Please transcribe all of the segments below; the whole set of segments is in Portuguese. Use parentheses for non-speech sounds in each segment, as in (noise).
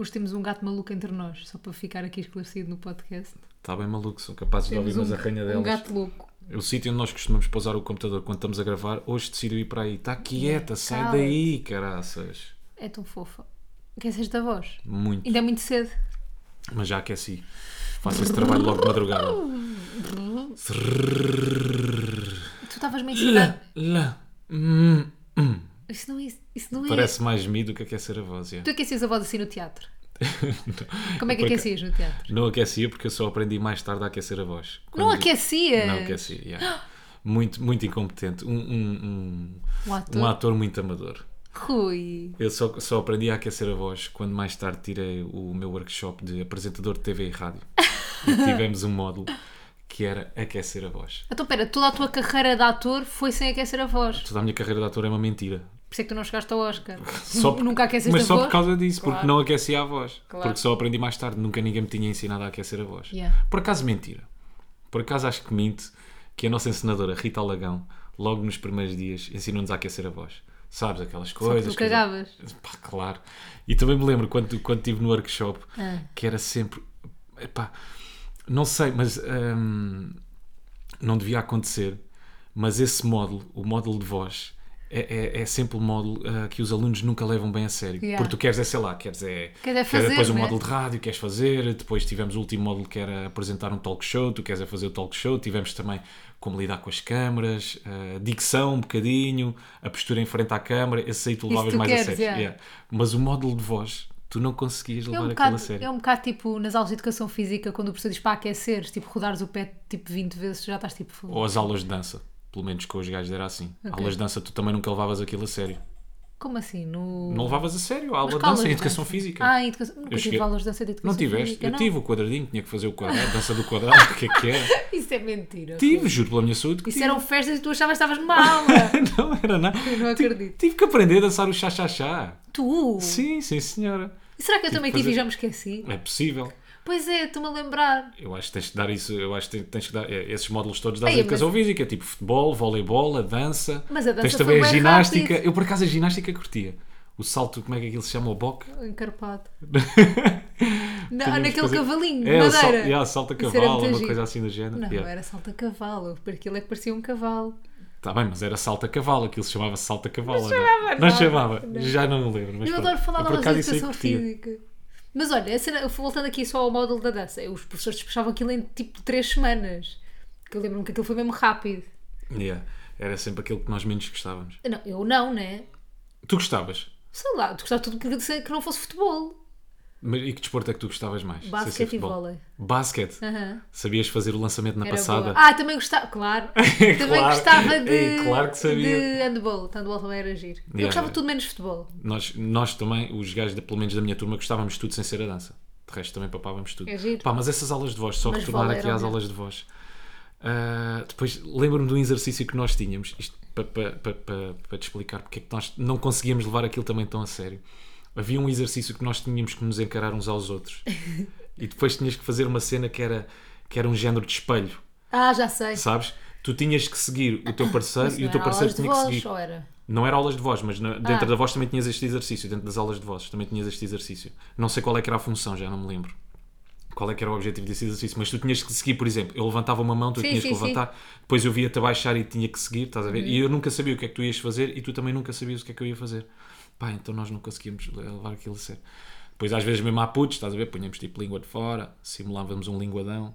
Hoje temos um gato maluco entre nós, só para ficar aqui esclarecido no podcast. Está bem maluco, são capazes de ouvir Temos umas um, arranhadelas. um gato louco. O sítio onde nós costumamos pousar o computador quando estamos a gravar, hoje decidiu ir para aí. Está quieta, sai Cala-te. daí, caraças. É tão fofa. Queres esta voz? Muito. Ainda é muito cedo. Mas já aqueci. Faço esse trabalho logo de madrugada. Tu estavas meio. Lá. Hum, hum. Isso não é. Isso não é... Parece mais mim do que aquecer a voz. é. Tu aquecias a voz assim no teatro? (laughs) Como é que Por aca- aquecias no teatro? Não aquecia porque eu só aprendi mais tarde a aquecer a voz. Não aquecias? Não aquecia, yeah. Muito, muito incompetente. Um, um, um, Um ator? um ator muito amador. Rui. Eu só, só aprendi a aquecer a voz quando mais tarde tirei o meu workshop de apresentador de TV e rádio. (laughs) E tivemos um módulo que era aquecer a voz. Então, pera, toda a tua carreira de ator foi sem aquecer a voz. Toda a minha carreira de ator é uma mentira. Por isso é que tu não chegaste ao Oscar. (laughs) Só por- Nunca aqueceste Mas a só voz? por causa disso, porque Claro. não aquecia a voz. Claro. Porque só aprendi mais tarde. Nunca ninguém me tinha ensinado a aquecer a voz. Yeah. Por acaso, mentira. Por acaso, acho que minto que a nossa ensinadora Rita Alagão, logo nos primeiros dias, ensinou-nos a aquecer a voz. Sabes, aquelas Só coisas. que tu cagavas. Pá, claro. E também me lembro quando, quando estive no workshop Ah. que era sempre. Epá, não sei, mas hum, não devia acontecer. Mas esse módulo, o módulo de voz, é, é, é sempre o módulo ah, que os alunos nunca levam bem a sério. Yeah. Porque tu queres é, sei lá, queres é. Queres é fazer, depois o né? módulo de rádio, queres fazer. Depois tivemos o último módulo que era apresentar um talk show. Tu queres é fazer o talk show. Tivemos também como lidar com as câmaras, a dicção um bocadinho, a postura em frente à câmara. Esse aí tu levavas mais a queres, sério. yeah. Yeah. Mas o módulo de voz, tu não conseguias É levar um, aquilo bocado, a sério. é um bocado tipo nas aulas de educação física, quando o professor diz para aqueceres, tipo rodares o pé tipo 20 vezes, já estás tipo. Ou as aulas de dança. Pelo menos com os gajos era assim. Ok. Aulas de dança, tu também nunca levavas aquilo a sério. Como assim? No... Não levavas a sério a aula de dança em educação dança? física. Ah, em educação. Nunca Eu tive cheguei- aulas de dança de educação não tiveste? física. eu não. tive o quadradinho, tinha que fazer o quadrado, dança do quadrado, o que é que era? (laughs) Isso é mentira. Tive, juro pela minha saúde Isso tive. eram festas e tu achavas que estavas (laughs) numa aula. não era nada. Eu não acredito. Tive que aprender a dançar o chá-chá-chá. Tu? Sim, sim, senhora. E será que eu Tive também tive e já me esqueci? É possível. Pois é, estou-me a lembrar. Eu acho que tens que dar isso, eu acho que tens que dar é, esses módulos todos da Ei, educação física, tipo futebol, voleibol, a dança. Mas a dança tens também a ginástica. rápido. Eu por acaso a ginástica curtia. O salto, como é que aquilo se chama? O boque? (laughs) Encarpado. (laughs) Na, que naquele fazer- cavalinho, de É, o sal, madeira. yeah, salto a cavalo, uma coisa assim do género. Não, Yeah. era salto a cavalo, porque aquilo é que parecia um cavalo. Tá bem, mas era salto a cavalo, aquilo se chamava salto a cavalo. Não não, chamava não nada. chamava, Não. já não me lembro. Mas eu pronto. adoro falar aí educação curtia. física. Mas olha, cena- voltando aqui só ao módulo da dança, os professores despechavam aquilo em tipo 3 semanas. Que eu lembro-me que aquilo foi mesmo rápido. Yeah, Era sempre aquilo que nós menos gostávamos. Não, eu não, né? Tu gostavas? Sei lá, tu gostava de tudo que, que não fosse futebol. Mas e que desporto é que tu gostavas mais? Basquete e vôlei. Basquete? Sabias fazer o lançamento na Era passada? boa. Ah, também gostava, claro. (laughs) Também Claro. gostava de, Ei, claro que sabia. de handball. Handball também era giro. eu Yeah, gostava yeah. de tudo menos futebol. Nós, nós também, os gajos, de, pelo menos da minha turma, gostávamos de tudo sem ser a dança. De resto, também papávamos tudo. É giro. Pá, mas essas aulas de voz, só Mas retornar aqui às aulas de voz. Ah, depois, lembro-me de um exercício que nós tínhamos, isto para pa, pa, pa, pa te explicar porque é que nós não conseguíamos levar aquilo também tão a sério. Havia um exercício que nós tínhamos que nos encarar uns aos outros. e depois tinhas que fazer uma cena que era, que era um género de espelho, Ah, já sei. sabes? Tu tinhas que seguir o teu parceiro e o teu parceiro tinha que voz, seguir. ou era? Não era aulas de voz, mas na- dentro Ah. da voz também tinhas este exercício. Dentro das aulas de voz também tinhas este exercício. Não sei qual é que era a função, já não me lembro. Qual é que era o objetivo desse exercício, mas tu tinhas que seguir, por exemplo, eu levantava uma mão, tu Sim, tinhas sim, que sim. levantar, depois eu via-te abaixar e tinha que seguir, estás a ver? Uhum. E eu nunca sabia o que é que tu ias fazer e tu também nunca sabias o que é que eu ia fazer. Pá, então nós não conseguíamos levar aquilo a sério. Depois às vezes mesmo há putos, estás a ver? Punhamos tipo língua de fora, simulávamos um linguadão,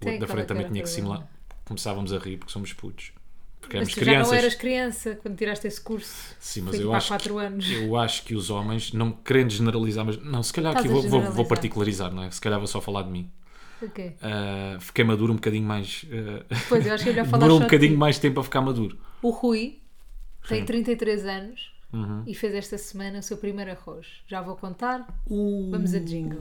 o outro da é frente também tinha que simular. Começávamos a rir porque somos putos. Porque Mas tu já não crianças. eras criança quando tiraste esse curso. Sim, mas Foi eu tipo há acho, 4 que, anos. eu acho que os homens, não querendo generalizar, mas não, se calhar Estás aqui vou, vou, vou particularizar, não é? Se calhar vou só falar de mim. Ok. Ah, fiquei maduro um bocadinho mais. ah, Pois, eu acho que eu (laughs) já falar Demorou um de bocadinho ti. mais tempo a ficar maduro. O Rui tem Sim. 33 anos Uhum. e fez esta semana o seu primeiro arroz. Já vou contar. Uh. Vamos a jingle.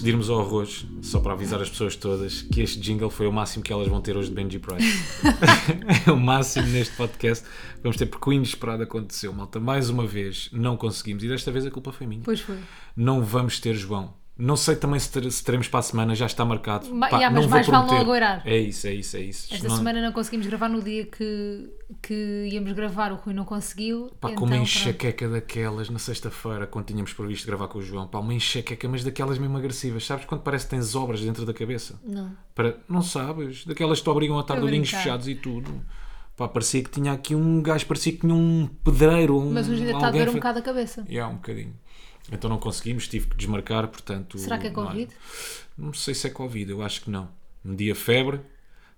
Antes de irmos ao arroz, só para avisar as pessoas todas que este jingle foi o máximo que elas vão ter hoje de Benji Price. (laughs) (laughs) é o máximo neste podcast. Vamos ter porque o inesperado aconteceu, malta. Mais uma vez não conseguimos e desta vez a culpa foi minha. Pois foi. Não vamos ter João. Não sei também se, ter- se teremos para a semana, já está marcado. Ma- Pá, yeah, mas mais vale não. É isso, é isso, é isso. Esta Não- semana não conseguimos gravar no dia que, que íamos gravar, o Rui não conseguiu. Pá, então, com uma pronto. enxaqueca daquelas na sexta-feira, quando tínhamos previsto gravar com o João. Pá, uma enxaqueca, mas daquelas mesmo agressivas. Sabes quando parece que tens obras dentro da cabeça? Não. Para... Não sabes? Daquelas que te obrigam a estar de olhinhos fechados e tudo. Pá, parecia que tinha aqui um gajo, parecia que tinha um pedreiro. Um, Mas hoje ainda está a doer um bocado a cabeça. Yeah, um bocadinho. Então não conseguimos, tive que desmarcar, portanto... Será que é Covid? Não, não sei se é Covid, eu acho que não. Media febre,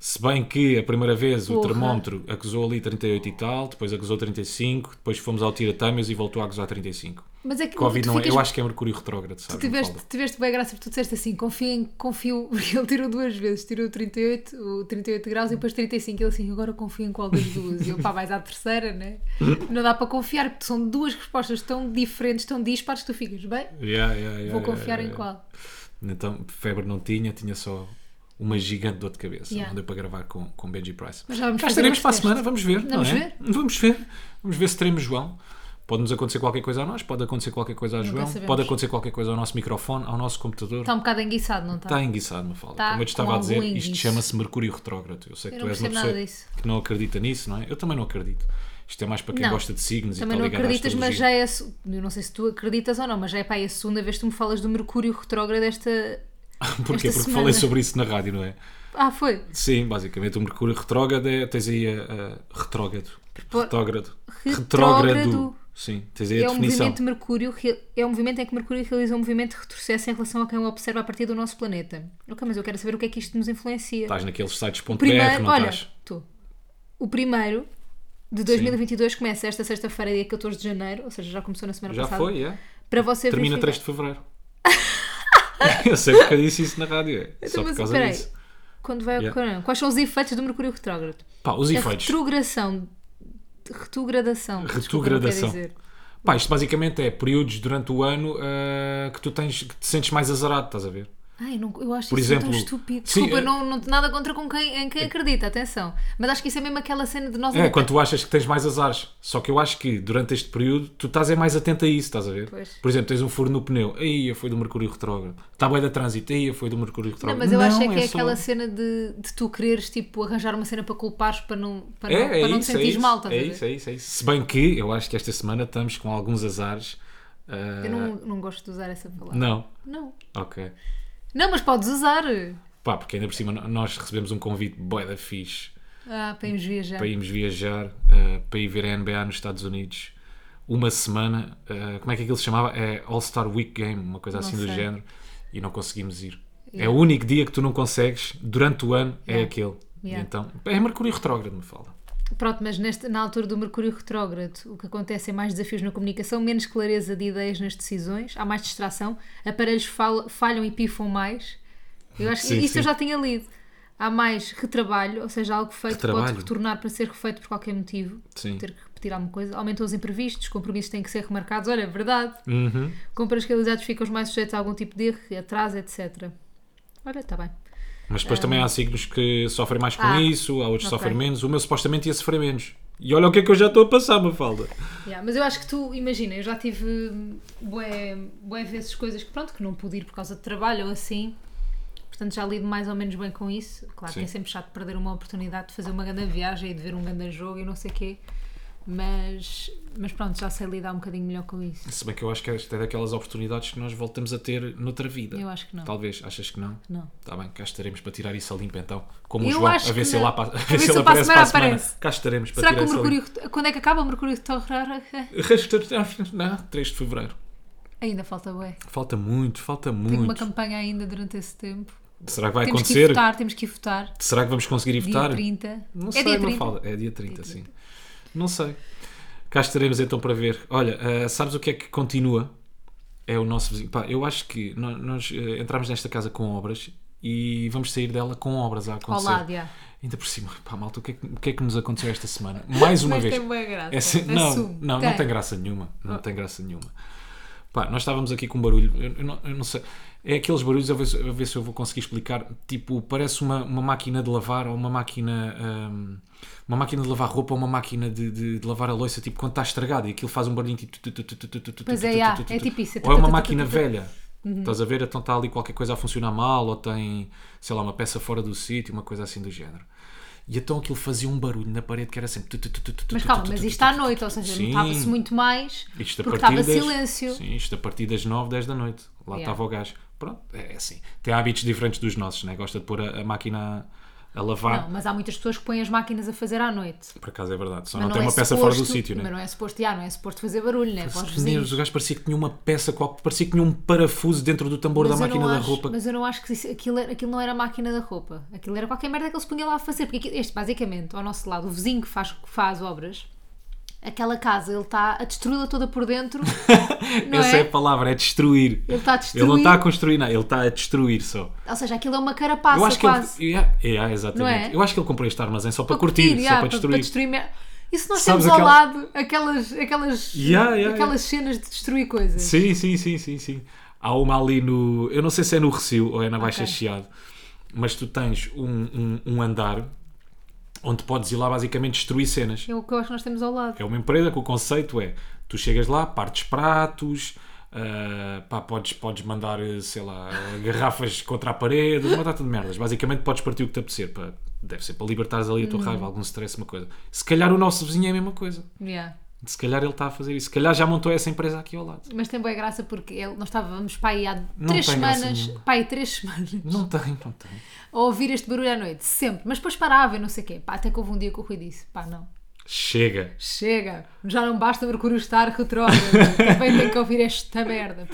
se bem que a primeira vez o Porra. termómetro acusou ali 38 e tal, depois acusou 35, depois fomos ao tira-tâmeas e voltou a acusar 35. Mas é que Covid tu não é, ficas- eu acho que é mercúrio retrógrado, Tu sabes? tiveste, Mafalda? tiveste bem graça porque tu disseste assim, confio, confio, (laughs) porque ele tirou duas vezes, tirou o 38, o 38 graus e depois 35, ele assim, agora confio em qual das duas? E eu, pá, vais à terceira, né? (laughs) Não dá para confiar, porque são duas respostas tão diferentes, tão dispares, que tu ficas, bem, Yeah, yeah, yeah, vou confiar em qual? Então, febre não tinha, tinha só uma gigante dor de cabeça. Yeah. Não deu para gravar com, com Benji Price. Mas já vamos Cá fazer estaremos para a semana, vamos ver. não Vamos é? ver? Vamos ver. Vamos ver se teremos João. Pode-nos acontecer qualquer coisa a nós, pode acontecer qualquer coisa a João, pode acontecer qualquer coisa ao nosso microfone, ao nosso computador. Está um bocado enguiçado, não está? Está enguiçado, me fala. Tá Como eu te estava a dizer, isto chama-se Mercúrio Retrógrado. Eu sei que Eu tu não és uma pessoa disso. que não acredita nisso, não é? Eu também não acredito. Isto é mais para quem Não. gosta de signos Também e não está ligado à acreditas, mas já é. Eu não sei se tu acreditas ou não, mas já é para aí a segunda vez que tu me falas do Mercúrio retrógrado desta. (laughs) Porquê? esta Porque semana. falei sobre isso na rádio, não é? Ah, foi? Sim, basicamente o Mercúrio retrógrado é. Tens aí a. a retrógrado. Por- Retrógrado. Retrógrado. Sim, tens aí a É um definição. movimento de Mercúrio, é um movimento em que Mercúrio realiza um movimento de retrocesso em relação a quem o observa a partir do nosso planeta. Ok, mas eu quero saber o que é que isto nos influencia. Estás naqueles sites.br, Primeiro, não olha, estás? tu. O primeiro de 2022 começa esta sexta-feira, dia 14 de janeiro, ou seja, já começou na semana Já passada. foi, é? Para você Termina verificar. 3 de Fevereiro. (laughs) (laughs) eu sei porque eu disse isso na rádio, é. Só Então, por mas causa espera aí. disso. Quando vai Yeah. ocorrer? Quais são os efeitos do Mercúrio retrógrado? Pá, os A efeitos. retrogradação. Retrogradação. Retrogradação. Pá, isto basicamente é períodos durante o ano ah, que tu tens, que te sentes mais azarado, estás a ver? Ai, não, eu acho Por isso exemplo, tão estúpido. sim, Desculpa, é- não, não nada contra com quem, em quem acredita, atenção. Mas acho que isso é mesmo aquela cena de nós É, quando tu achas que tens mais azares. Só que eu acho que durante este período tu estás é mais atento a isso, estás a ver? Pois. Por exemplo, tens um furo no pneu, aí foi do Mercúrio retrógrado. Está bem da trânsito, aí foi do Mercúrio Não, retrógrado. mas eu acho é que é, só- aquela cena de, de tu quereres tipo, arranjar uma cena para culpares para não, para É, não, é para não te isso, é sentires mal, estás é a ver? isso, é isso, é isso. Se bem que eu acho que esta semana estamos com alguns azares. ah, Eu não, não gosto de usar essa palavra. Não, Não. ok. Não, mas podes usar. Pá, porque ainda por cima nós recebemos um convite bué da fixe Ah, para irmos viajar. para irmos viajar, ah, para ir ver a NBA nos Estados Unidos. Uma semana, ah, como é que aquilo se chamava? É All-Star Week Game, uma coisa Não assim do sei. género. E não conseguimos ir. É Yeah. o único dia que tu não consegues durante o ano, é Yeah. aquele. E Yeah. Então, é Mercúrio retrógrado, me fala. Pronto, mas neste, na altura do Mercúrio retrógrado, o que acontece é mais desafios na comunicação, menos clareza de ideias nas decisões, há mais distração, aparelhos fal- falham e pifam mais. Eu acho que Sim, isso eu sim. já tinha lido. Há mais retrabalho, ou seja, algo feito Retrabalho? pode retornar para ser refeito por qualquer motivo. Sim. Ter que repetir alguma coisa. Aumentam os imprevistos, compromissos têm que ser remarcados. Olha, é verdade. Uhum. Compras realizadas ficam mais sujeitos a algum tipo de erro, atraso, etc. Olha, está bem. Mas depois também há signos que sofrem mais com Ah, isso, há outros que ok. sofrem menos. O meu supostamente ia sofrer menos. E olha o que é que eu já estou a passar, Mafalda. Yeah, mas eu acho que tu, imagina, eu já tive bué, bué vezes coisas que pronto, que não pude ir por causa de trabalho ou assim. Portanto, já lido mais ou menos bem com isso. Claro Sim. que é sempre chato perder uma oportunidade de fazer uma grande viagem e de ver um grande jogo e não sei o quê. Mas, mas pronto, já sei lidar um bocadinho melhor com isso. Se bem que eu acho que esta é daquelas oportunidades que nós voltamos a ter noutra vida. Eu acho que não. Talvez, achas que não? Não. Está bem, cá estaremos para tirar isso a limpo então. Como o Eu João, acho a ver que se não. ele, lá, a ver se ele aparece para a semana. aparece. Cá estaremos para Será que tirar o isso a limpo. Mercúrio. Quando é que acaba o Mercúrio retrógrado? Não, 3 de Fevereiro. Ainda falta bué. Falta muito, falta Tenho uma muito. campanha ainda durante esse tempo. Será que vai temos que ir acontecer? votar, temos que ir votar. Será que vamos conseguir ir Dia votar? 30. Não é sei, dia não 30. fala. É dia 30, Dia sim. 30. Não sei. Cá estaremos então para ver. Olha, ah, sabes o que é que continua? É o nosso vizinho. Pá, eu acho que nós, nós, eh, entramos nesta casa com obras e vamos sair dela com obras a acontecer. Lado, já. Ainda por cima, pá, malta, o que, é que, o que é que nos aconteceu esta semana? Mais (laughs) uma Mas vez. tem boa graça. É assim- não, Assume. não, não Tem. tem graça nenhuma. Não tem graça nenhuma. Pá, nós estávamos aqui com um barulho, eu, não, eu não sei. É aqueles barulhos, a ver, se- a ver se eu vou conseguir explicar. Tipo, parece uma, uma máquina de lavar ou uma máquina. hum, uma máquina de lavar roupa ou uma máquina de, de- de lavar a louça, tipo quando está estragado e aquilo faz um barulhinho tipo. Pois é, é tipo isso, é Ou é uma máquina velha. Estás a ver? Então está ali qualquer coisa a funcionar mal ou tem, sei lá, uma peça fora do sítio, uma coisa assim do género. E então aquilo fazia um barulho na parede que era sempre. Mas calma, mas isto tu, à noite, ou seja, notava-se muito mais Isto porque estava silêncio. Sim, isto a partir das 9, 10 da noite. Lá estava o gajo. Pronto, é assim. Tem hábitos diferentes dos nossos, né? Gosta de pôr a máquina a, a lavar. Não, mas há muitas pessoas que põem as máquinas a fazer à noite. Por acaso é verdade. Só Mas não, tem é uma peça fora do suposto- sítio, Mas né? não é suposto, já, não é suposto fazer barulho, né? Para os vizinhos. Deus, o gajo parecia que tinha uma peça, parecia que tinha um parafuso dentro do tambor Mas da não máquina da acho- roupa. Mas eu não acho que isso- aquilo, era- aquilo não era máquina da roupa. Aquilo era qualquer merda que ele se punha lá a fazer. Porque este, basicamente, ao nosso lado, o vizinho que faz, que faz obras, aquela casa, ele está a destruí-la toda por dentro. (laughs) não Essa é? é? a palavra, é destruir. Ele está a Ele destruir. não está a construir nada, ele está a destruir só. Ou seja, aquilo é uma carapaça Eu acho que quase. ele. Yeah, yeah, exatamente. Não é? Eu acho que ele comprou este armazém só para, Para curtir, já, só para destruir. para destruir E se nós Sabes temos ao aquela- lado aquelas, aquelas, Yeah, yeah, aquelas cenas de destruir coisas? Sim, sim, sim, sim, sim. Há uma ali no. Eu não sei se é no Recio ou é na Baixa Ok. Chiado, mas tu tens um, um, um andar onde podes ir lá basicamente destruir cenas. É o que eu acho que nós temos ao lado. É uma empresa que o conceito é: tu chegas lá, partes pratos, ah, pá, podes, podes mandar, sei lá, garrafas contra a parede, uma data de merdas. Basicamente podes partir o que te apetecer. Para, deve ser para libertares ali a tua raiva, algum stress, uma coisa. Se calhar o nosso vizinho é a mesma coisa. Yeah. Se calhar ele está a fazer isso. Se calhar já montou essa empresa aqui ao lado. Mas tem boa graça porque ele, nós estávamos para aí há Não três semanas, pá, aí três semanas, Não tem, não tem. a ouvir este barulho à noite, sempre. Mas depois parava e não sei o quê. Pá, até que houve um dia que o Rui disse: pá, não, Chega. chega, já não basta Mercúrio estar retrógrado, também tem que ouvir esta merda.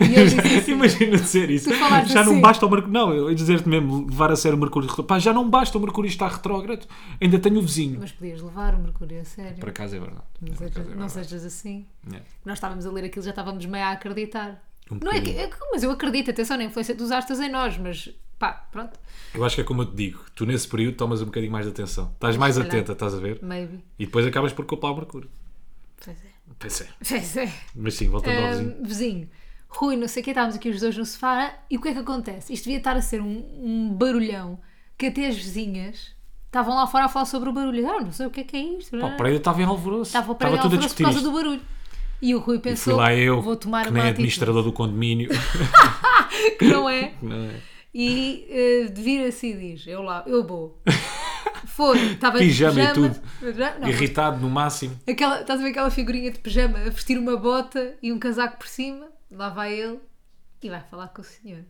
E (laughs) disse assim, Imagina dizer isso. Já não assim. basta o Mercúrio. Não, eu ia dizer-te mesmo, levar a sério o Mercúrio. Pá, já não basta o Mercúrio estar retrógrado. Ainda tenho o vizinho. mas podias levar o Mercúrio a sério. Por acaso é verdade. Não, acaso é não sejas assim. É. Nós estávamos a ler aquilo, já estávamos meio a acreditar. Um não é que, é mas eu acredito, atenção na influência dos astros em nós, mas pá, pronto, Eu acho que é como eu te digo. Tu nesse período tomas um bocadinho mais de atenção. Estás mais calhar. atenta, estás a ver? maybe. E depois acabas por culpar o Mercúrio. Pois é. Pois é. Pois é. Mas sim, voltando ao Ahm, vizinho. vizinho, Rui, não sei o que, estávamos aqui os dois no sofá e o que é que acontece? Isto devia estar a ser um, um barulhão que até as vizinhas estavam lá fora a falar sobre o barulho. Ah, não sei o que é que é isto. Pá, o prédio estava em alvoroço. Estava o Estava tudo a alvoroço por discutir causa isto. do barulho. E o Rui E pensou, fui lá eu, vou tomar que nem administrador do condomínio. (laughs) Que não é. Não é? E eh, vira-se e diz: Eu lá, eu vou. (laughs) Foi, estava de Pijama e tudo. Não, Irritado no máximo. Aquela, estás a ver aquela figurinha de pijama a vestir uma bota e um casaco por cima? Lá vai ele e vai falar com o senhor.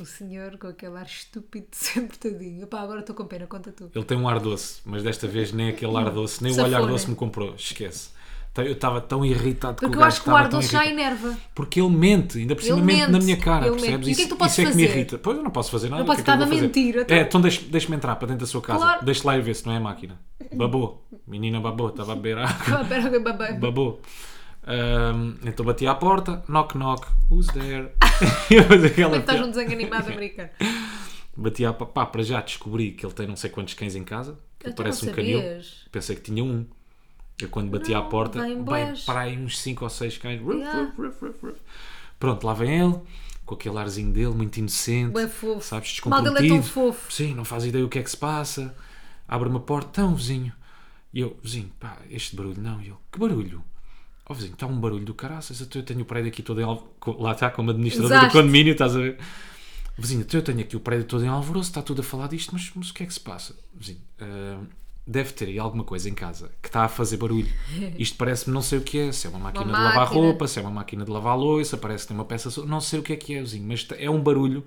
O senhor com aquele ar estúpido sempre tadinho. Pá, agora estou com pena, conta tu. Ele tem um ar doce, mas desta vez nem aquele ar doce, nem o Safona. olhar doce me comprou. Esquece. Tá, Eu estava tão irritado com Porque o eu acho que o ar doce já enerva. Porque ele mente, ainda por cima Ele mente, na minha cara, ele percebes? mente. E o que é que Isso, tu podes isso é que me fazer? irrita. Pois eu não posso fazer nada. Não o que é estar a fazer? mentir. É, então deixe-me entrar para dentro da sua casa. Claro. Deixe lá e ver se não é a máquina. (laughs) Babou. Menina babou, estava a beber água. Babou. Ahm, então bati à porta, knock knock, who's there? (laughs) Eu fazer aquela Estás num desenho animado americano. (laughs) Bati à pá, para já descobri que ele tem não sei quantos cães em casa, que Então parece um canil. Pensei que tinha um. Eu quando bati à Não, porta, vem bem, bués. para aí uns 5 ou 6 cães. Yeah. ruf, ruf, ruf. Pronto, lá vem ele, com aquele arzinho dele, muito inocente. Bué fofo. Sabes, Mal dele é tão descomprometido. fofo. Sim, não faz ideia o que é que se passa. Abre uma porta, então, vizinho. E eu, vizinho, pá, este barulho não. E ele, que barulho? Ó vizinho, está um barulho do caraças. Então eu tenho o prédio aqui todo em alvoroço. Lá está, como administrador do condomínio, estás a ver? Vizinho, então eu tenho aqui o prédio todo em alvoroço, está tudo a falar disto, mas, mas o que é que se passa? Vizinho, ah, deve ter aí alguma coisa em casa que está a fazer barulho. Isto parece-me não sei o que é, se é uma máquina de lavar máquina. roupa, se é uma máquina de lavar louça, parece que tem uma peça, não sei o que é que é, vizinho, mas é um barulho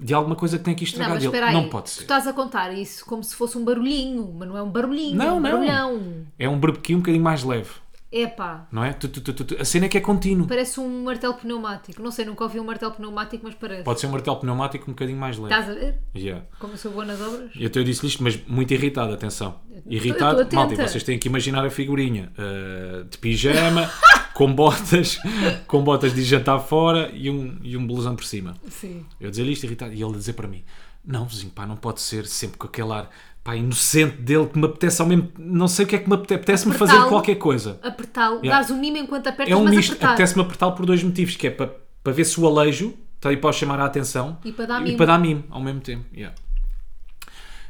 de alguma coisa que tem aqui Não, estragado. mas Ele, espera aí. não pode Tu ser. estás a contar isso como se fosse um barulhinho, mas não é um barulhinho, Não, é um não. barulhão. É um berbequim um bocadinho mais leve, Epá, não é? Tu, tu, tu. A cena é que é contínuo. parece um martelo pneumático. Não sei, nunca ouvi um martelo pneumático, mas parece. Pode ser um martelo pneumático um bocadinho mais leve. Estás a ver? Yeah. Como eu sou boa nas obras? E até eu disse isto, mas muito irritado, atenção. eu Irritado, estou malta, vocês têm que imaginar a figurinha uh, de pijama, (laughs) com botas, com botas de jantar fora e um, e um blusão por cima. Sim. Eu dizer isto irritado e ele dizer para mim: Não, vizinho, pá, não pode ser sempre com aquele ar pá, inocente dele que me apetece ao mesmo. Não sei o que é que me apetece. Apetece-me fazer qualquer coisa. Apertá-lo, Yeah. dares o mimo enquanto apertas, É um mas misto. Apetece-me apertá-lo por dois motivos: que é para, para ver se o alejo está aí para chamar a atenção E para dar e mimo. para dar mimo ao mesmo tempo. Yeah.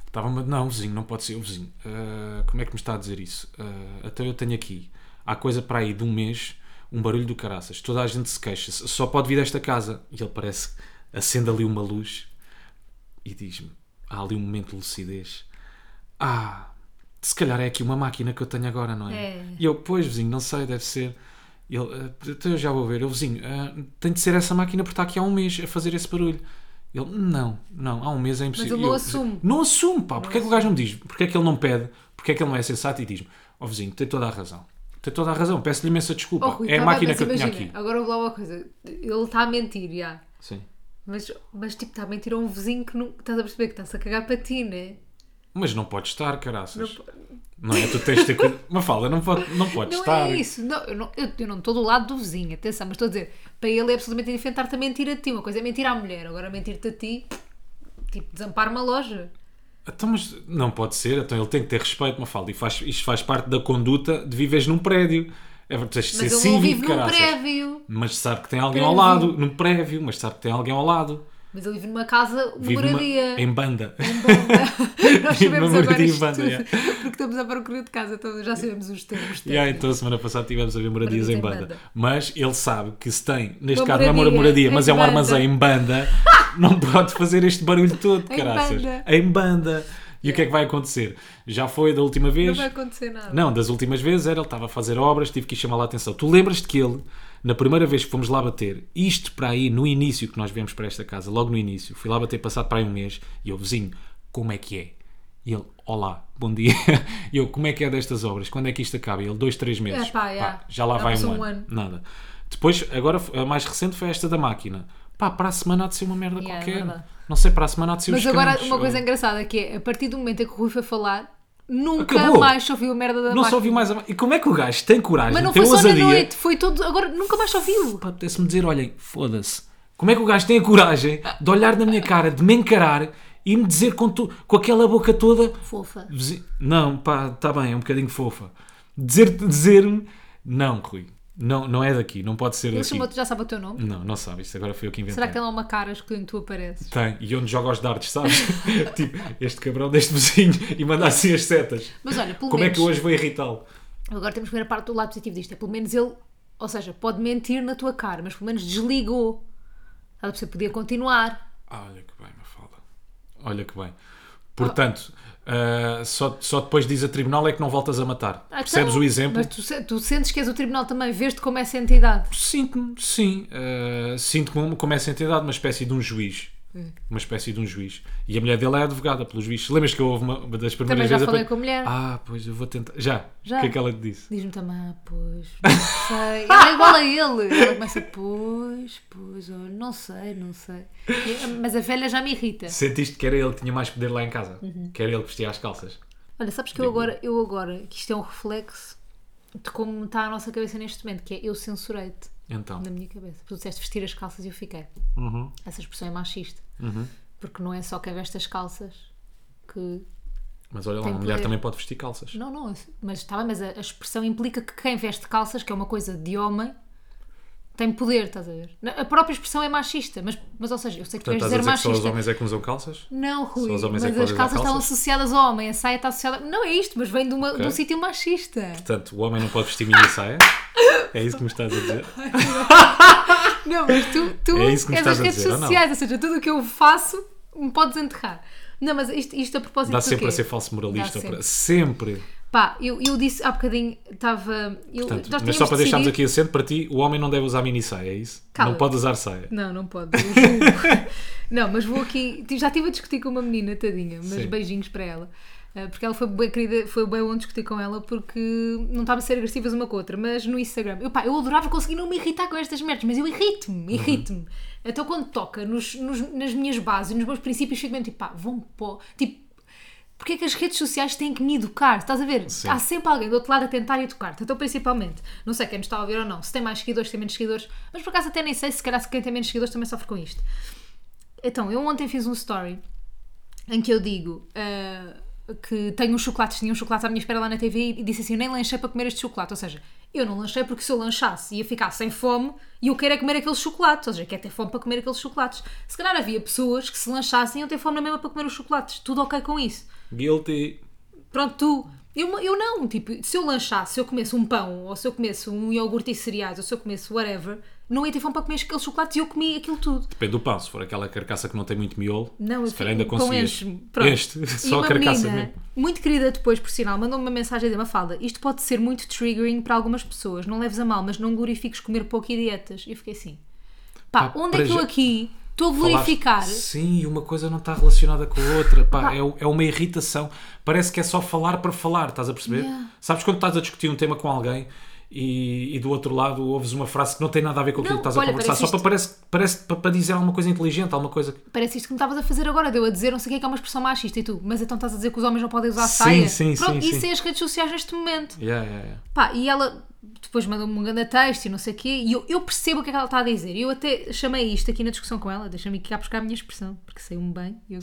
Estava-me. Não, vizinho, não pode ser. O vizinho, ah, como é que me está a dizer isso? Ah, até eu tenho aqui, há coisa para aí de um mês, um barulho do caraças. Toda a gente se queixa. Só pode vir desta casa. E ele parece. Acende ali uma luz e diz-me: há ali um momento de lucidez. Ah, se calhar é aqui uma máquina que eu tenho agora, não é? É. E eu, pois, vizinho, não sei, deve ser. Ele, "Ah, então eu já vou ver. Eu, vizinho, ah, tem de ser essa máquina porque está aqui há um mês a fazer esse barulho. Ele, não, não, há um mês é impossível. ele E não assume. Não assume, pá. Porque é que o gajo não me diz? Porque é que ele não pede? Porque é que ele não é sensato e diz-me: Ó vizinho, tem toda a razão. Tem toda a razão, peço-lhe imensa desculpa. Oh, Rui, é a tá bem, máquina mas que eu tinha aqui. Agora vou lá uma coisa. Ele está a mentir, já. Sim. Mas, mas tipo, está a mentir a um vizinho que não estás a perceber que está-se a cagar para ti, né? Mas não pode estar, caraças. Não Não, é? Tu tens de ter cuidado. (laughs) Mafalda, não pode, não pode Não estar. é isso. Não, eu, não, eu, eu não estou do lado do vizinho, atenção, mas estou a dizer, para ele é absolutamente indiferente estar-te a mentir a ti. Uma coisa é mentir à mulher, agora mentir-te a ti, tipo, desampar uma loja. Então, mas não pode ser. Então ele tem que ter respeito, Mafalda. E faz, isto faz parte da conduta de viveres num prédio. É, tens de ser Mas ele não cívico, vive num caraças. Mas sabe que tem alguém ao lado, num prédio, mas sabe que tem alguém ao lado. Mas ele vive numa casa, uma numa- moradia. em banda. (laughs) Nós Vive sabemos numa agora moradia em isto banda, tudo, yeah. porque estamos à procura de casa, então já sabemos os termos. Técnicos. então, a semana passada tivemos a ver moradias em em banda. banda. Mas ele sabe que se tem, neste Uma caso não é uma moradia moradia, em mas é um banda. armazém em banda, (laughs) não pode fazer este barulho todo, Em caraças. banda. Em banda. E o que é que vai acontecer? Já foi da última Não vez. vai acontecer nada. Não, das últimas vezes era ele estava a fazer obras, tive que ir chamar lá a atenção. Tu lembras-te que ele, na primeira vez que fomos lá bater, isto para aí, no início que nós viemos para esta casa, logo no início, fui lá bater passado para aí um mês, e eu, vizinho, como é que é? E ele, olá, bom dia. (laughs) E eu, como é que é destas obras? Quando é que isto acaba? E ele, dois, três meses. Epá, yeah. já lá Já vai um ano. um ano. Nada. Depois, agora, a mais recente foi esta da máquina. Pá, para a semana há de ser uma merda Yeah, é qualquer. verdade. Não sei, para a semana há de ser Mas os agora, uma coisa ou- engraçada que é, a partir do momento em que o Rui foi falar, nunca Acabou. mais se ouviu a merda da Não máquina. só ouvi mais a... E como é que o gajo tem coragem, Mas não tem foi só ousadia... na noite, foi todo. Agora nunca mais se ouviu. Pá, apetece-me dizer, olhem, foda-se. Como é que o gajo tem a coragem de olhar na minha cara, de me encarar e me dizer com, tu- com aquela boca toda... Fofa. "Vizi- Não, pá, está bem, é um bocadinho fofa. Dizer- Dizer-me... não, Rui, não, não é daqui, não pode ser Ele daqui. chamou-te, já sabe o teu nome? Não, não sabe, isso agora foi eu que inventei. Será que tem lá uma cara escolhendo tu apareces? Tem, e onde joga os dardos, sabes? (laughs) (laughs) tipo, este cabrão deste vizinho e manda assim as setas. Mas olha, pelo Como é menos. que eu hoje vou irritá-lo? Agora temos que ver a parte do lado positivo disto. É pelo menos ele. Ou seja, pode mentir na tua cara, mas pelo menos desligou. Estás a perceber? Podia continuar. Ah, olha que bem, Mafalda. Olha que bem. Portanto, ah, só, só depois diz a tribunal é que não voltas a matar. Ah, Percebes então, o exemplo? Mas tu, tu sentes que és o tribunal também, vês-te como essa entidade. Sinto-me, sim. ah, Sinto-me como essa entidade, uma espécie de um juiz. Hum. Uma espécie de um juiz. E a mulher dele é advogada pelos juízes. Lembras que eu houve uma, uma das primeiras Também já vezes. falei com a mulher. Ah, pois eu vou tentar. Já? Já. O que é que ela te disse? Diz-me também, ah, pois, não sei. (laughs) Ela é igual a ele. Ela começa, pois, pois, olha, não sei, não sei. Mas a velha já me irrita. Sentiste que era ele que tinha mais poder lá em casa? Uhum. Que era ele que vestia as calças? Olha, sabes que eu agora, eu agora, que isto é um reflexo de como está a nossa cabeça neste momento, que é eu censurei-te Então. na minha cabeça. Tu disseste vestir as calças e eu fiquei. Uhum. Essa expressão é machista. Porque não é só quem veste as calças que. Mas olha lá, uma mulher poder. também pode vestir calças. Não, não, mas está bem, mas a, a expressão implica que quem veste calças, que é uma coisa de homem, tem poder, estás a ver? A própria expressão é machista, mas, mas ou seja, eu sei que tu Portanto, estás a dizer que só machista. os homens é que usam calças? Não, Rui, Só os homens é mas que as usar calças estão calças? associadas ao homem, a saia está associada. Não é isto, mas vem de, uma, de um sítio machista. Portanto, o homem não pode vestir mini saia? É isso que me estás a dizer? (laughs) Não, mas tu, tu É isso que me és estás das redes sociais, ou seja, tudo o que eu faço me podes enterrar. Não, mas isto, isto a propósito Dá sempre a ser falso moralista. Dá para- Sempre. Pá, eu, eu disse há bocadinho, estava. Portanto, mas só para deixarmos decidido- aqui assento, para ti, o homem não deve usar mini saia, é isso? Cala. Não pode usar saia. Não, não pode. (laughs) não, mas vou aqui. Já estive a discutir com uma menina, tadinha, mas Sim. beijinhos para ela. Ah, Porque ela foi bem querida, foi bem bom discutir com ela porque não estava a ser agressivas uma com a outra, mas no Instagram. Eu, pá, eu adorava conseguir não me irritar com estas merdas, mas eu irrito-me, irrito-me. Então quando toca nos, nos- nas minhas bases, nos meus princípios, fico mesmo tipo, pá, vão pó. Tipo, porque é que as redes sociais têm que me educar? Estás a ver? Sim. Há sempre alguém do outro lado a tentar educar-te. Então, principalmente, não sei quem nos está a ouvir ou não, se tem mais seguidores, se tem menos seguidores, mas por acaso até nem sei se calhar quem tem menos seguidores também sofre com isto. Então, eu ontem fiz um story em que eu digo ah, que tenho uns chocolates, tinha um chocolate à minha espera lá na TV e disse assim: eu nem lanchei para comer este chocolate. Ou seja, eu não lanchei porque se eu lanchasse ia ficar sem fome e eu quero é comer aquele chocolate. Ou seja, quero ter fome para comer aqueles chocolates. Se calhar havia pessoas que se lanchassem iam ter fome na mesma para comer os chocolates. Tudo ok com isso. Guilty. Pronto, tu. Eu, eu não, tipo, se eu lanchasse, se eu comesse um pão, ou se eu comesse um iogurte e cereais, ou se eu comesse whatever, não ia ter fome para comer aqueles chocolates e eu comi aquilo tudo. Depende do pão. Se for aquela carcaça que não tem muito miolo, Não, se eu calhar ainda conseguias. Pronto. Este, (laughs) só uma a carcaça menina, mesmo. muito querida depois, por sinal, mandou-me uma mensagem a dizer, Mafalda, isto pode ser muito triggering para algumas pessoas, não leves a mal, mas não glorifiques comer pouco e dietas. E eu fiquei assim, pá, Pá, onde é que eu já- aqui estou a Falaste- glorificar? Sim, e uma coisa não está relacionada com a outra. Pá, é, é uma irritação. Parece que é só falar para falar, estás a perceber? Yeah. Sabes quando estás a discutir um tema com alguém e, e do outro lado ouves uma frase que não tem nada a ver com aquilo Não, que estás a olha, conversar, só parece para, parece, parece para, para dizer alguma coisa inteligente, alguma coisa que. Parece isto que me estavas a fazer agora, deu a dizer não sei o que é que é uma expressão machista e tu, mas então estás a dizer que os homens não podem usar Sim, saia? sim, Pronto, sim, isso sim. é as redes sociais neste momento. Yeah, yeah, yeah. Pá, e ela depois mandou-me um grande texto e não sei o quê, e eu, eu percebo o que é que ela está a dizer. Eu até chamei isto aqui na discussão com ela, deixa-me cá buscar a minha expressão, porque saiu-me bem, eu-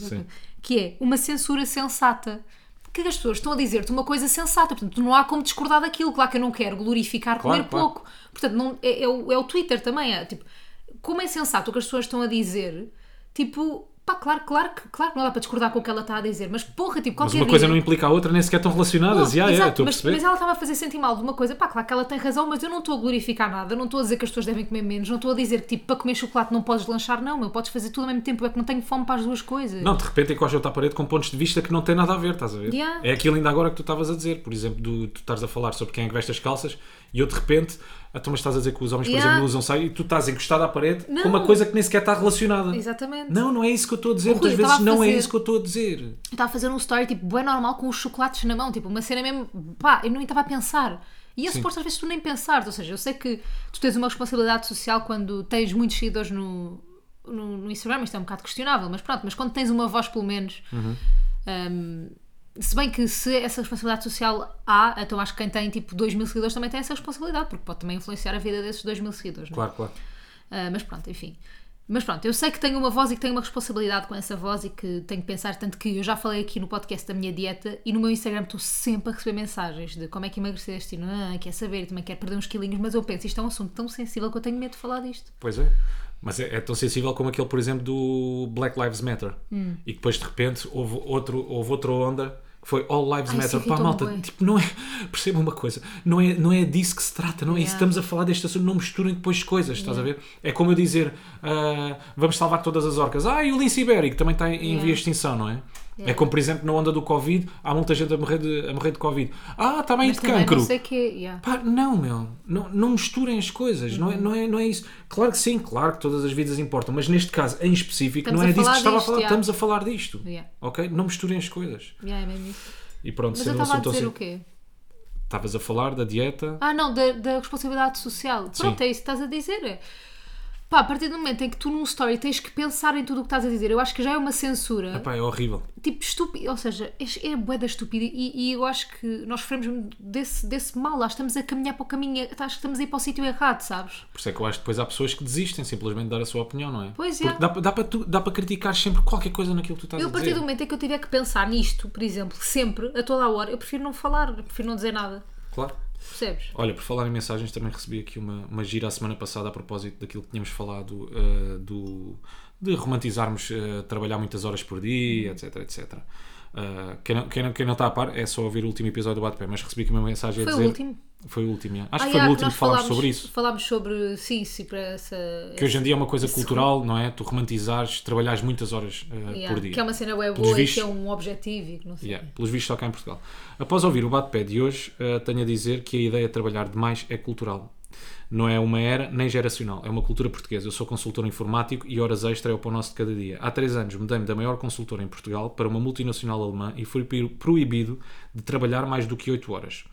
que é uma censura sensata. Que as pessoas estão a dizer-te uma coisa sensata, portanto, não há como discordar daquilo. Claro que eu não quero glorificar Claro, comer claro. pouco. Portanto, não, é, é o, é o Twitter também. É, tipo, como é sensato o que as pessoas estão a dizer, tipo, pá, claro, claro, que- claro que não dá para discordar com o que ela está a dizer, mas porra, tipo, Mas qualquer uma coisa dia- não implica a outra, nem sequer estão relacionadas. não, yeah, yeah, exato, a mas, mas ela estava a fazer sentir mal de uma coisa. Pá, claro que ela tem razão, mas eu não estou a glorificar nada. Não estou a dizer que as pessoas devem comer menos. Não estou a dizer que, tipo, para comer chocolate não podes lanchar. Não, meu, podes fazer tudo ao mesmo tempo. É que não tenho fome para as duas coisas. Não, de repente encosta outra parede com pontos de vista que não têm nada a ver, estás a ver? Yeah. É aquilo ainda agora que tu estavas a dizer, por exemplo, do, tu estás a falar sobre quem é que veste as calças e eu de repente, ah, tu mas estás a dizer que os homens, por Yeah. exemplo, não usam saia e tu estás encostado à parede Não. com uma coisa que nem sequer está relacionada. Exatamente. Não, não é isso que eu estou a dizer. Muitas eu vezes não é isso que eu estou a dizer. Eu estava a fazer um story, tipo, bem normal, com os chocolates na mão. Tipo, uma cena mesmo. Pá, eu nem estava a pensar. E é Sim. suposto às vezes tu nem pensares. Ou seja, eu sei que tu tens uma responsabilidade social quando tens muitos seguidores no, no, no Instagram. Isto é um bocado questionável, mas pronto. Mas quando tens uma voz, pelo menos. Uhum. hum, se bem que se essa responsabilidade social há, então acho que quem tem tipo 2 mil seguidores também tem essa responsabilidade, porque pode também influenciar a vida desses 2 mil seguidores. não é? Claro, claro. Ah, mas pronto, enfim. Mas pronto, eu sei que tenho uma voz e que tenho uma responsabilidade com essa voz e que tenho que pensar, tanto que eu já falei aqui no podcast da minha dieta e no meu Instagram estou sempre a receber mensagens de como é que emagreceste e não, ah, quer saber, também quero perder uns quilinhos, mas eu penso, isto é um assunto tão sensível que eu tenho medo de falar disto. Pois é. Mas é, é tão sensível como aquele, por exemplo, do Black Lives Matter. Hum. E que depois de repente houve, outro, houve outra onda que foi All Lives Ai, isso Matter. Pá, malta, bué. tipo, não é. Perceba uma coisa, não é, não é disso que se trata, não é isso. Yeah. Estamos a falar deste assunto, não misturem depois coisas, estás a ver? É como eu dizer, ah, vamos salvar todas as orcas. Ah, e o lince ibérico também está em Yeah. via extinção, não é? É Yeah. como, por exemplo, na onda do Covid, há muita gente a morrer de, a morrer de Covid. Ah, está bem Mas de também cancro. não sei o quê. yeah. Pá, não, meu. Não, não misturem as coisas. Não, é, não, é, não é isso. Claro que sim, claro que todas as vidas importam. Mas neste caso, em específico, Estamos não é disso que estava disto, a falar. já. Estamos a falar disto. Yeah. Ok? Não misturem as coisas. Yeah, é mesmo isso. E pronto, Mas eu sendo um estava a dizer assim. o quê? Estavas a falar da dieta. Ah, não, da, da responsabilidade social. Pronto, Sim. é isso que estás a dizer. Pá, a partir do momento em que tu num story tens que pensar em tudo o que estás a dizer, eu acho que já é uma censura. Epá, é horrível. tipo estúpido, ou seja, é, é bué da estúpida e, e eu acho que nós sofremos desse, desse mal, lá estamos a caminhar para o caminho, acho que estamos a ir para o sítio errado, sabes? Por isso é que eu acho que depois há pessoas que desistem simplesmente de dar a sua opinião, não é? Pois é. Porque dá, dá, para tu- dá para criticar sempre qualquer coisa naquilo que tu estás Eu, a a partir dizer. do momento em que eu tiver que pensar nisto, por exemplo, sempre, a toda a hora, eu prefiro não falar, prefiro não dizer nada, Claro. Percebes? Olha, por falar em mensagens, também recebi aqui uma, uma gira a semana passada a propósito daquilo que tínhamos falado eh, do, de romantizarmos eh, trabalhar muitas horas por dia, etc, etc. Eh, quem, não, quem, não, quem não está a par é só ouvir o último episódio do Bate-Pé, mas recebi aqui uma mensagem a Foi o dizer... último? Foi o último. Acho Ah, que foi o último que falámos sobre isso. Falámos sobre, sim, sim, para essa... Que hoje em dia é uma coisa esse- cultural, não é? Tu romantizares, trabalhares muitas horas eh, Yeah, por dia. que é uma cena web boa vistos- que é um objetivo e que não sei. Yeah, pelos vistos só cá em Portugal. Após ouvir o bate-pé de hoje, eh, tenho a dizer que a ideia de trabalhar demais é cultural. Não é uma era nem geracional, é uma cultura portuguesa. Eu sou consultor informático e horas extra é o pão nosso de cada dia. Há três anos mudei-me da maior consultora em Portugal para uma multinacional alemã e fui pro- proibido de trabalhar mais do que 8 horas.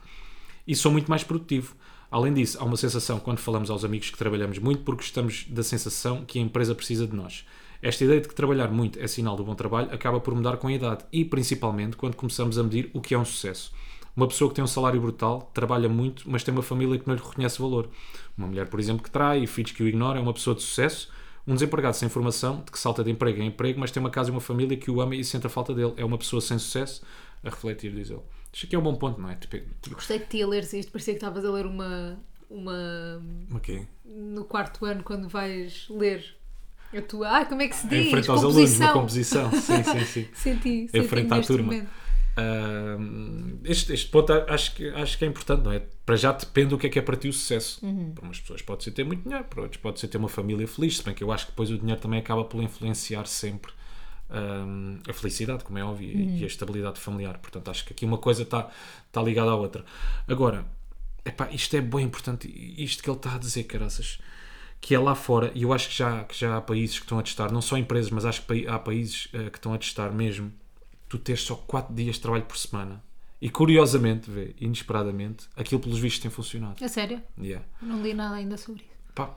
E sou muito mais produtivo. Além disso, há uma sensação quando falamos aos amigos que trabalhamos muito porque estamos da sensação que a empresa precisa de nós. Esta ideia de que trabalhar muito é sinal do bom trabalho acaba por mudar com a idade e, principalmente, quando começamos a medir o que é um sucesso. Uma pessoa que tem um salário brutal, trabalha muito, mas tem uma família que não lhe reconhece valor. Uma mulher, por exemplo, que trai e filhos que o ignoram é uma pessoa de sucesso. Um desempregado sem formação, de que salta de emprego em emprego, mas tem uma casa e uma família que o ama e sente a falta dele. É uma pessoa sem sucesso a refletir, diz ele. Isto aqui é um bom ponto, não é? Tipo, tipo, Gostei de ti a ler isto, parecia que estavas a ler uma. uma. ok. no quarto ano, quando vais ler a tua. Ah, como é que se diz? Em frente aos alunos, uma composição. Sim, sim, sim. (laughs) Senti, Em senti frente à turma. momento. Este, este ponto acho que, acho que é importante, não é? Para já depende do que é que é para ti o sucesso. Para umas pessoas pode ser ter muito dinheiro, para outros pode ser ter uma família feliz, se bem que eu acho que depois o dinheiro também acaba por influenciar sempre ahm, a felicidade, como é óbvio, e- e a estabilidade familiar. Portanto, acho que aqui uma coisa está está ligada à outra. Agora, epá, isto é bem importante, isto que ele está a dizer, caraças, que é lá fora, e eu acho que já, que já há países que estão a testar, não só empresas, mas acho que há países eh, que estão a testar mesmo, tu teres só 4 dias de trabalho por semana. E curiosamente, vê, inesperadamente, aquilo pelos vistos tem funcionado. A sério? Yeah. Não li nada ainda sobre isso. Pá,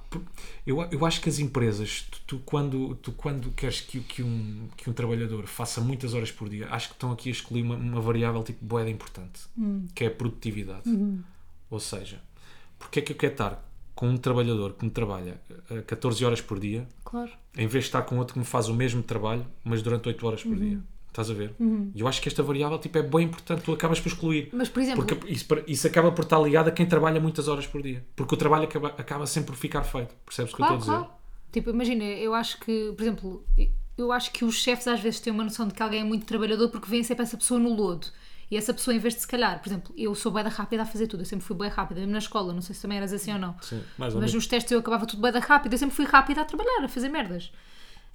eu, eu acho que as empresas, tu, tu quando, tu quando queres que, que, um, que um trabalhador faça muitas horas por dia, acho que estão aqui a escolher uma, uma variável tipo boeda importante, que é a produtividade. Ou seja, porque é que eu quero estar com um trabalhador que me trabalha eh, 14 horas por dia, Claro. em vez de estar com outro que me faz o mesmo trabalho, mas durante 8 horas por dia? Estás a ver? E eu acho que esta variável tipo, é bem importante, tu acabas por excluir. Mas, por exemplo, Porque isso, isso acaba por estar ligado a quem trabalha muitas horas por dia. Porque o trabalho acaba, acaba sempre por ficar feito. Percebes o que eu estou a dizer? claro. Tipo, imagina, eu acho que, por exemplo, eu acho que os chefes às vezes têm uma noção de que alguém é muito trabalhador porque vêem sempre essa pessoa no lodo. E essa pessoa, em vez de se calhar, por exemplo, eu sou bué da rápida a fazer tudo, eu sempre fui bué rápida, mesmo na escola, não sei se também eras assim ou não. Sim, mais ou Mas menos. nos testes eu acabava tudo bué da rápida, eu sempre fui rápida a trabalhar, a fazer merdas.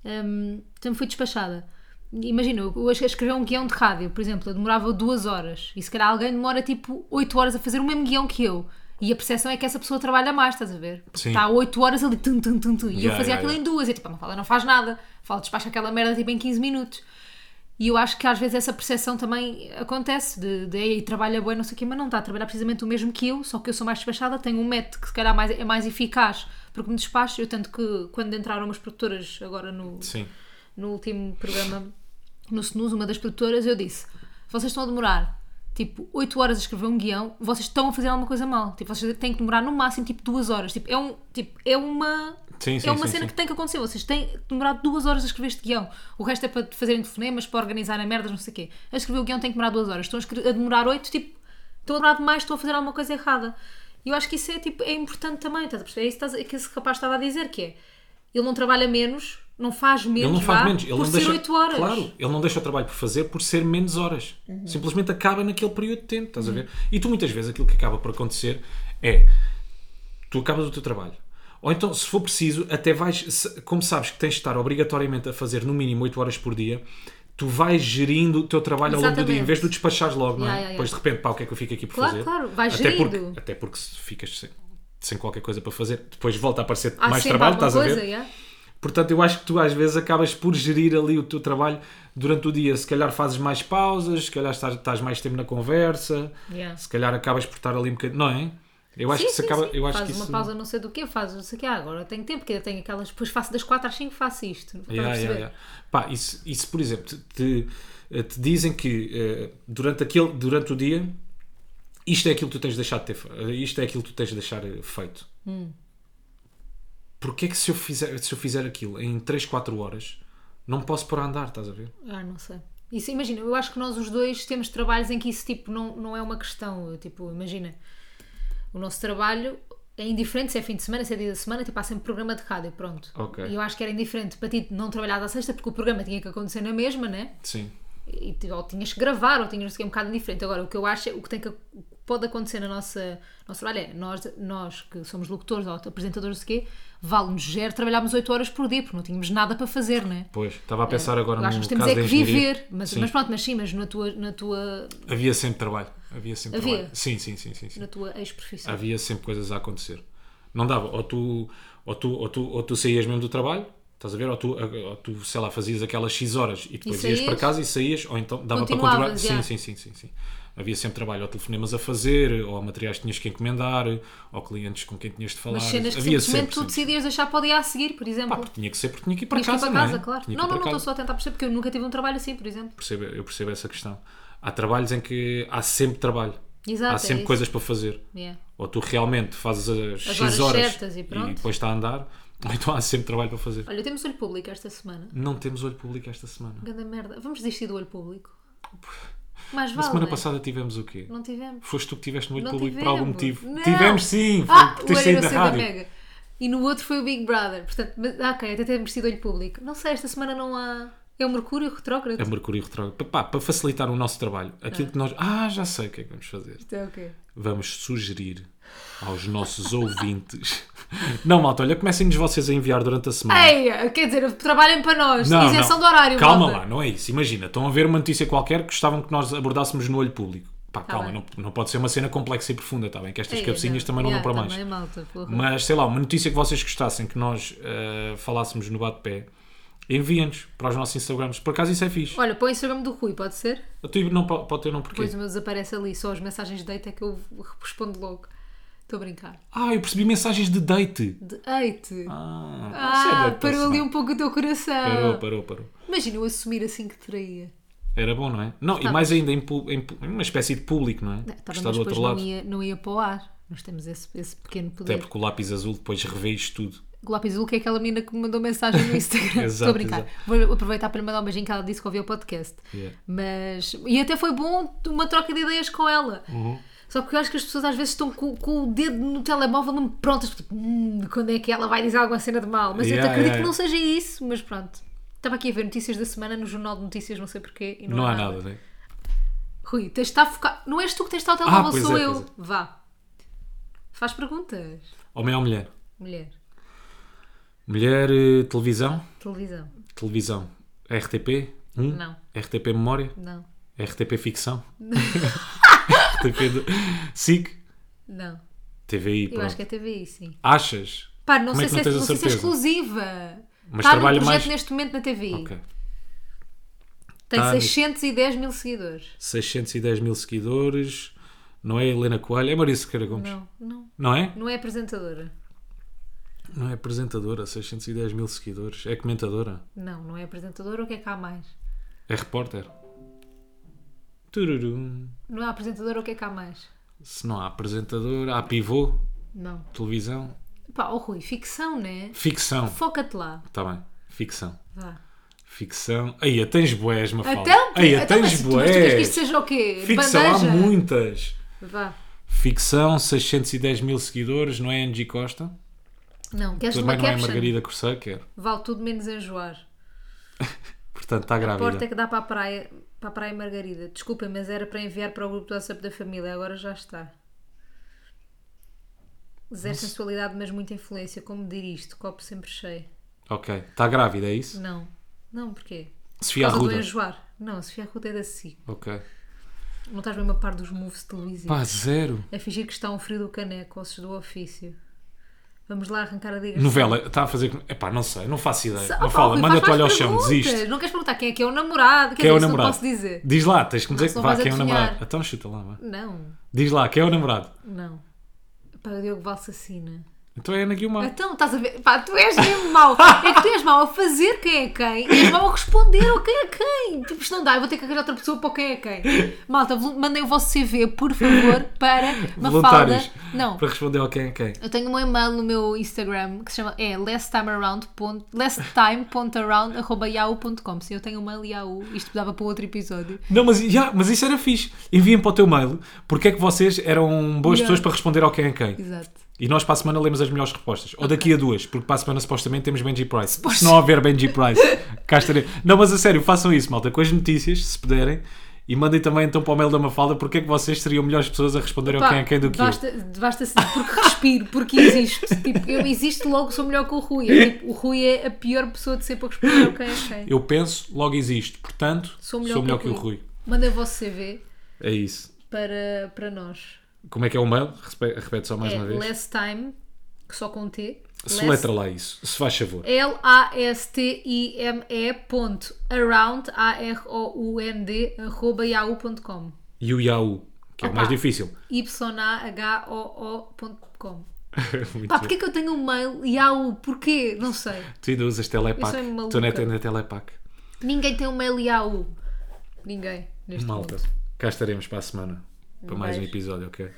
Hum, sempre fui despachada. Imagina, eu eu escrever um guião de rádio, por exemplo, eu demorava duas horas e se calhar alguém demora tipo oito horas a fazer o mesmo guião que eu. E a percepção é que essa pessoa trabalha mais, estás a ver? Porque Sim. está oito horas ali, tum, tum, tum, tum, e eu Yeah, fazia yeah, aquilo yeah. em duas, e tipo, não fala, não faz nada, fala, despacha aquela merda tipo em 15 minutos. E eu acho que às vezes essa percepção também acontece de, de "Ei, trabalha bem, não sei o quê, mas não está a trabalhar precisamente o mesmo que eu, só que eu sou mais despachada, tenho um método que se calhar mais, é mais eficaz porque me despacho. Eu tanto que quando entraram umas produtoras agora no, Sim. No último programa no Snooze, uma das produtoras, eu disse: vocês estão a demorar tipo 8 horas a escrever um guião, vocês estão a fazer alguma coisa mal. Tipo, vocês têm que demorar no máximo tipo 2 horas. Tipo, é, um, tipo, é uma. Sim, sim, é uma sim, cena que tem que acontecer. Vocês têm que demorar duas horas a escrever este guião. O resto é para fazerem telefonemas, para organizarem merdas, não sei o quê. A escrever o guião tem que demorar duas horas. Estão a, a demorar oito, tipo, estão a demorar demais, estão a fazer alguma coisa errada. E eu acho que isso é, tipo, é importante também. Estás a perceber? É isso que que esse rapaz estava a dizer, que é ele não trabalha menos, não faz menos, Ele não faz vá, menos. Ele por não ser deixa, 8 horas. Claro, ele não deixa o trabalho por fazer por ser menos horas. Uhum. Simplesmente acaba naquele período de tempo, estás a ver? E tu muitas vezes aquilo que acaba por acontecer é tu acabas o teu trabalho. Ou então, se for preciso, até vais, se- como sabes que tens de estar obrigatoriamente a fazer no mínimo 8 horas por dia, tu vais gerindo o teu trabalho ao longo do dia, em Exatamente. vez de o despachares logo, não é? Yeah, yeah, Depois de repente, pá, o que é que eu fico aqui por Claro, fazer? claro, vais até gerindo. porque, até porque se ficas sem, sem qualquer coisa para fazer, depois volta a aparecer Há mais trabalho, estás a coisa, ver? Portanto, eu acho que tu às vezes acabas por gerir ali o teu trabalho durante o dia. Se calhar fazes mais pausas, se calhar estás, estás mais tempo na conversa, Yeah. se calhar acabas por estar ali um bocadinho. Não é? Eu acho Sim, que se acaba. sim. Eu acho faz que uma isso. pausa não sei do quê, faz não sei o quê. Ah, agora tenho tempo, porque eu tenho aquelas. Depois faço das 4 às 5 faço isto. Yeah, yeah, yeah. Pá, isso, isso, por exemplo, te, te, te dizem que eh, durante, aquele, durante o dia isto é aquilo que tu tens de deixar de ter eh, isto é aquilo que tu tens de deixar eh, feito. Hum. Porquê é que se eu, fizer, se eu fizer aquilo em 3, 4 horas não posso pôr a andar, estás a ver? Ah, não sei. Isso, imagina, eu acho que nós os dois temos trabalhos em que isso tipo, não, não é uma questão. Tipo, imagina, o nosso trabalho é indiferente se é fim de semana, se é dia da semana, tipo, há sempre programa de rádio, pronto. Ok. E eu acho que era indiferente para ti não trabalhar à sexta, porque o programa tinha que acontecer na mesma, né? Sim. e tu- ou tinhas que gravar ou tinhas quê, um bocado diferente. Agora, o que eu acho, é- o que, tem que, que pode acontecer na nossa nosso trabalho é nós, nós que somos locutores ou apresentadores, não sei o quê, vale-nos género trabalhámos 8 horas por dia, porque não tínhamos nada para fazer, né? Pois, estava a pensar agora Eu acho que no nós temos caso é que viver, mas, mas pronto, mas sim, mas na tua, na tua, Havia sempre trabalho. Havia sempre Havia? trabalho. Sim, sim, sim, sim, sim. na tua ex-profissão. Havia sempre coisas a acontecer. Não dava. Ou tu, ou tu, ou tu, ou tu saías mesmo do trabalho, estás a ver? Ou tu, ou tu sei lá, fazias aquelas X horas e depois E ias para casa e saías, ou então dava para continuar. Sim, sim, sim, sim, sim. Havia sempre trabalho, ou telefonemas a fazer, ou materiais que tinhas que encomendar, ou clientes com quem tinhas de falar. Mas cenas que Havia simplesmente sempre, tu decidias deixar para o dia a seguir, por exemplo. Pá, porque tinha que ser, porque tinha que ir para Tinhas que ir casa, para não é? casa, claro. Tinha Não, não, não estou casa. só a tentar perceber, porque eu nunca tive um trabalho assim, por exemplo. Percebo, eu percebo essa questão. Há trabalhos em que há sempre trabalho. Exato, há é sempre isso. coisas para fazer. Yeah. Ou tu realmente fazes as, As X horas e pronto. depois está a andar, (laughs) Então há sempre trabalho para fazer. Olha, temos olho público esta semana. Não temos olho público esta semana. Ganda merda. Vamos desistir do olho público. Mais Na vale. semana né? passada tivemos o quê? Não tivemos. Foste tu que tiveste no olho público por algum tivemos. motivo. Não. Tivemos sim, foi Ah, por o olho saído da da rádio. Mega. E no outro foi o Big Brother. Portanto, mas- ah, ok, até temos sido olho público. Não sei, esta semana não há. É o Mercúrio retrógrado. É Mercúrio retrógrado. Pá, para facilitar o nosso trabalho, aquilo que nós. Ah, já sei o que é que vamos fazer. Isto é o quê? Vamos sugerir aos nossos ouvintes. Não, malta, olha, comecem-nos vocês a enviar durante a semana. Ei, quer dizer, trabalhem para nós. Não, Isenção não. de horário. Calma malta. lá, não é isso. Imagina, estão a ver uma notícia qualquer que gostavam que nós abordássemos no olho público. Pá, calma, Tá bem. não, não pode ser uma cena complexa e profunda, está bem? Que estas Ei, cabecinhas já. também não Já, dão para mais. Malta. Mas sei lá, uma notícia que vocês gostassem que nós eh, falássemos no bate-pé, enviem-nos para os nossos Instagrams. Por acaso isso é fixe. Olha, põe o Instagram do Rui, pode ser? A tua não po- pode ter não porquê. Depois o meu desaparece ali, só as mensagens de date é que eu respondo logo. Estou a brincar. Ah, eu percebi mensagens de date. De hate. Ah, Ah, é date, parou ali um pouco o teu coração. Parou, parou, parou. Imagina eu assumir assim que traía. Era bom, não é? Não, e Tá, mais ainda em, em em uma espécie de público, não é? Não, tá está do outro lado. não ia, não ia para o ar. Nós temos esse, esse pequeno poder. Até porque o lápis azul depois revê isto tudo. O Lápis Azul, que é aquela menina que me mandou mensagem no (laughs) Instagram. Exato, Estou a brincar. exato. Vou aproveitar para lhe mandar um beijinho que ela disse que ouvia o podcast. Yeah. Mas. E até foi bom uma troca de ideias com ela. Uhum. Só porque eu acho que as pessoas às vezes estão com, com o dedo no telemóvel prontas. Tipo, "Hum, quando é que ela vai dizer alguma cena de mal? Mas eu Yeah, acredito yeah, que não seja isso. Mas pronto. Estava aqui a ver notícias da semana no Jornal de Notícias, não sei porquê. E não, Não, há há nada, né? Rui, tens de estar focado. Não és tu que tens de estar ao telemóvel, pois sou é, eu. pois Vá. Faz perguntas. Homem ou mulher? Mulher. Mulher, eh, televisão? Televisão. Televisão. RTP? 1? Não. RTP Memória? Não. RTP Ficção? RTP (laughs) de... SIC? Não. TVI, Eu pronto. acho que é TVI, sim. Achas? Pá, não Como é sei, que se, não é, não sei se é exclusiva. Mas Está num trabalha projeto mais- neste momento na TVI. Ok. Tem Tá 610 mil seguidores. 610 mil seguidores. Não é Helena Coelho, é Maria Sequeira Gomes. Não, não. Não é? Não é apresentadora. Não é apresentadora, 610 mil seguidores. É comentadora. Não, não é apresentadora. O que é que há mais? É repórter. Tururum. Não é apresentadora. O que é que há mais? Se não há apresentadora, há pivô, Não. televisão. Pá, oh Rui, ficção, né? Ficção. Foca-te lá. Está bem. Ficção. Vá. Ficção. Aí, tens boés, Mafalda. Então, Aí, então, mas tens tu, mas tu queres que isto boés. seja o quê? Ficção Bandeja? há muitas. Vá. Ficção, 610 mil seguidores, não é Angie Costa? Não, queres Também uma não é caption? Margarida Corsaker. Vale tudo menos enjoar. (laughs) Portanto, está A porta é grávida. que dá para a praia, para a praia Margarida. Desculpem, mas era para enviar para o grupo do WhatsApp da família. Agora já está. Zero sensualidade, mas muita influência. Como dir isto? Copo sempre cheio. Ok. Está grávida, é isso? Não. Não, porquê? Sofia Por Arruda. enjoar. Não, Sofia Arruda é da SIC. Ok. Não estás mesmo a par dos moves televisivos. Pá, zero. A fingir que está um frio do caneco, ossos do ofício. Vamos lá arrancar a diga. Novela, está a fazer. Epá, não sei, não faço ideia. Não fala, Rui, manda a toalha ao chão, desiste. Não queres perguntar quem é que é o namorado? Quem é o dizer, isso namorado? Não posso dizer. Diz lá, tens que me dizer senão vá, quem é o namorado. Então chuta lá, vá. Não, Diz lá, quem é o namorado? não. Pá, o Diogo Valsacina. Então é Ana Guilmar. Então, estás a ver? Pá, tu és mesmo mau. É que tu és mau a fazer quem é quem e és mau a responder ao quem é quem. Tipo, isto não dá, eu vou ter que arranjar outra pessoa para o quem é quem. Malta, mandem o vosso CV, por favor, para Mafalda. Não, Para responder ao quem é quem. eu tenho um e-mail no meu Instagram que se chama é lesttime.around.yahoo.com. Sim, eu tenho um mail Yahoo. Isto dava para outro episódio. Não, mas, já, mas isso era fixe. Enviem para o teu mail porque é que vocês eram boas Yeah. pessoas para responder ao quem é quem. Exato. E nós para a semana lemos as melhores respostas. Ou daqui a duas, porque para a semana supostamente temos Benji Price. Se não houver Benji Price, cá estarei. Não, mas a sério, façam isso, malta, com as notícias, se puderem. E mandem também então para o mail da Mafalda porque é que vocês seriam melhores pessoas a responder ao Pá, quem é quem do que eu. basta, basta ser porque respiro, porque existo. Tipo, eu existo logo, sou melhor que o Rui. É tipo, o Rui é a pior pessoa de ser para responder ao quem é quem. Eu penso, logo existo. Portanto, Sou melhor, que o Rui. Mandem o vosso CV É isso. para, para nós. Como é que é o mail? Repete só mais é uma vez. less time, que só com T. Soletra lá isso, se faz favor. L-A-S-T-I-M-E ponto around, A-R-O-U-N-D, arroba yahoo.com. E o Yahoo, que é o Opa. mais difícil. Y-A-H-O-O.com. (laughs) Pá, porquê que eu tenho um mail Yahoo? Porquê? Não sei. Tu ainda usas Telepac. Maluca. Tu não atende Telepac. Ninguém tem um mail Yahoo. Ninguém, neste Malta, cá estaremos para a semana. Para mais um beijo. episódio, ok?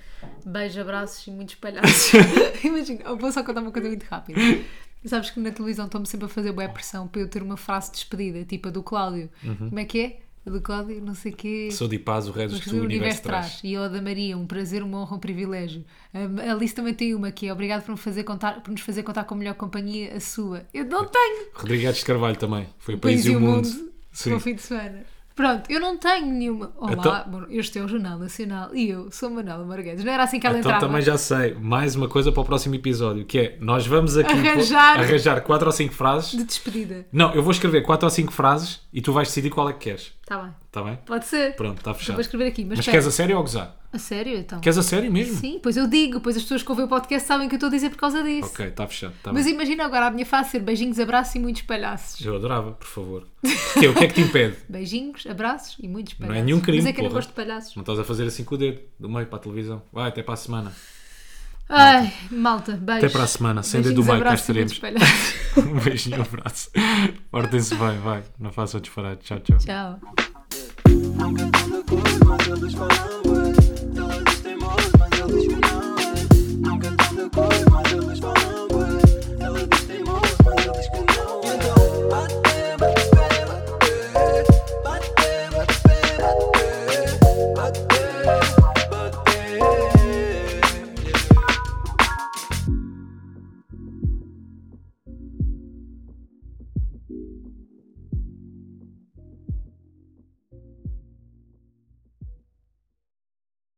Beijo, abraços e muitos palhaços. (laughs) Imagina, eu vou só contar uma coisa muito rápida. Sabes que na televisão estão-me sempre a fazer boa pressão para eu ter uma frase de despedida, tipo a do Cláudio. Uhum. Como é que é? A do Cláudio, não sei o quê. Sou de paz, o resto do universo traz. E eu a da Maria, um prazer, uma honra, um privilégio. A Alice também tem uma que é obrigado por, me fazer contar, por nos fazer contar com a melhor companhia, a sua. Eu não tenho! Rodrigues de Carvalho também. Foi o País País, e o Mundo, Sim. para o fim de semana. Pronto, eu não tenho nenhuma. Olá, Então- este é o Jornal Nacional e eu sou Manuela Marguedes. Não era assim que ela Então entrava? também já sei, mais uma coisa para o próximo episódio, que é, nós vamos aqui Arranjar. arranjar 4 ou 5 frases. De despedida. Não, eu vou escrever 4 ou 5 frases e tu vais decidir qual é que queres. Está bem. Está bem? Pode ser. Pronto, está Eu fechado. vou escrever aqui, mas, Mas queres a sério ou a gozar? A sério, então? Queres a sério mesmo? Sim, pois eu digo, pois as pessoas que ouvem o podcast sabem que eu estou a dizer por causa disso. Ok, está fechado. Tá Mas bem. imagina agora a minha face ser beijinhos, abraços e muitos palhaços. Eu adorava, por favor. (laughs) O quê? O que é que te impede? Beijinhos, abraços e muitos Não é palhaços. nenhum crime, Mas é que eu não gosto de palhaços. Não estás a fazer assim com o dedo, do meio para a televisão. Vai, até para a semana. Ai, malta, beijo. Até para a semana. Sem dedo do meio, cá e estaremos. Um (laughs) beijinho, um abraço. Portem-se bem, vai. Não façam disparate. Tchau, tchau. Tchau.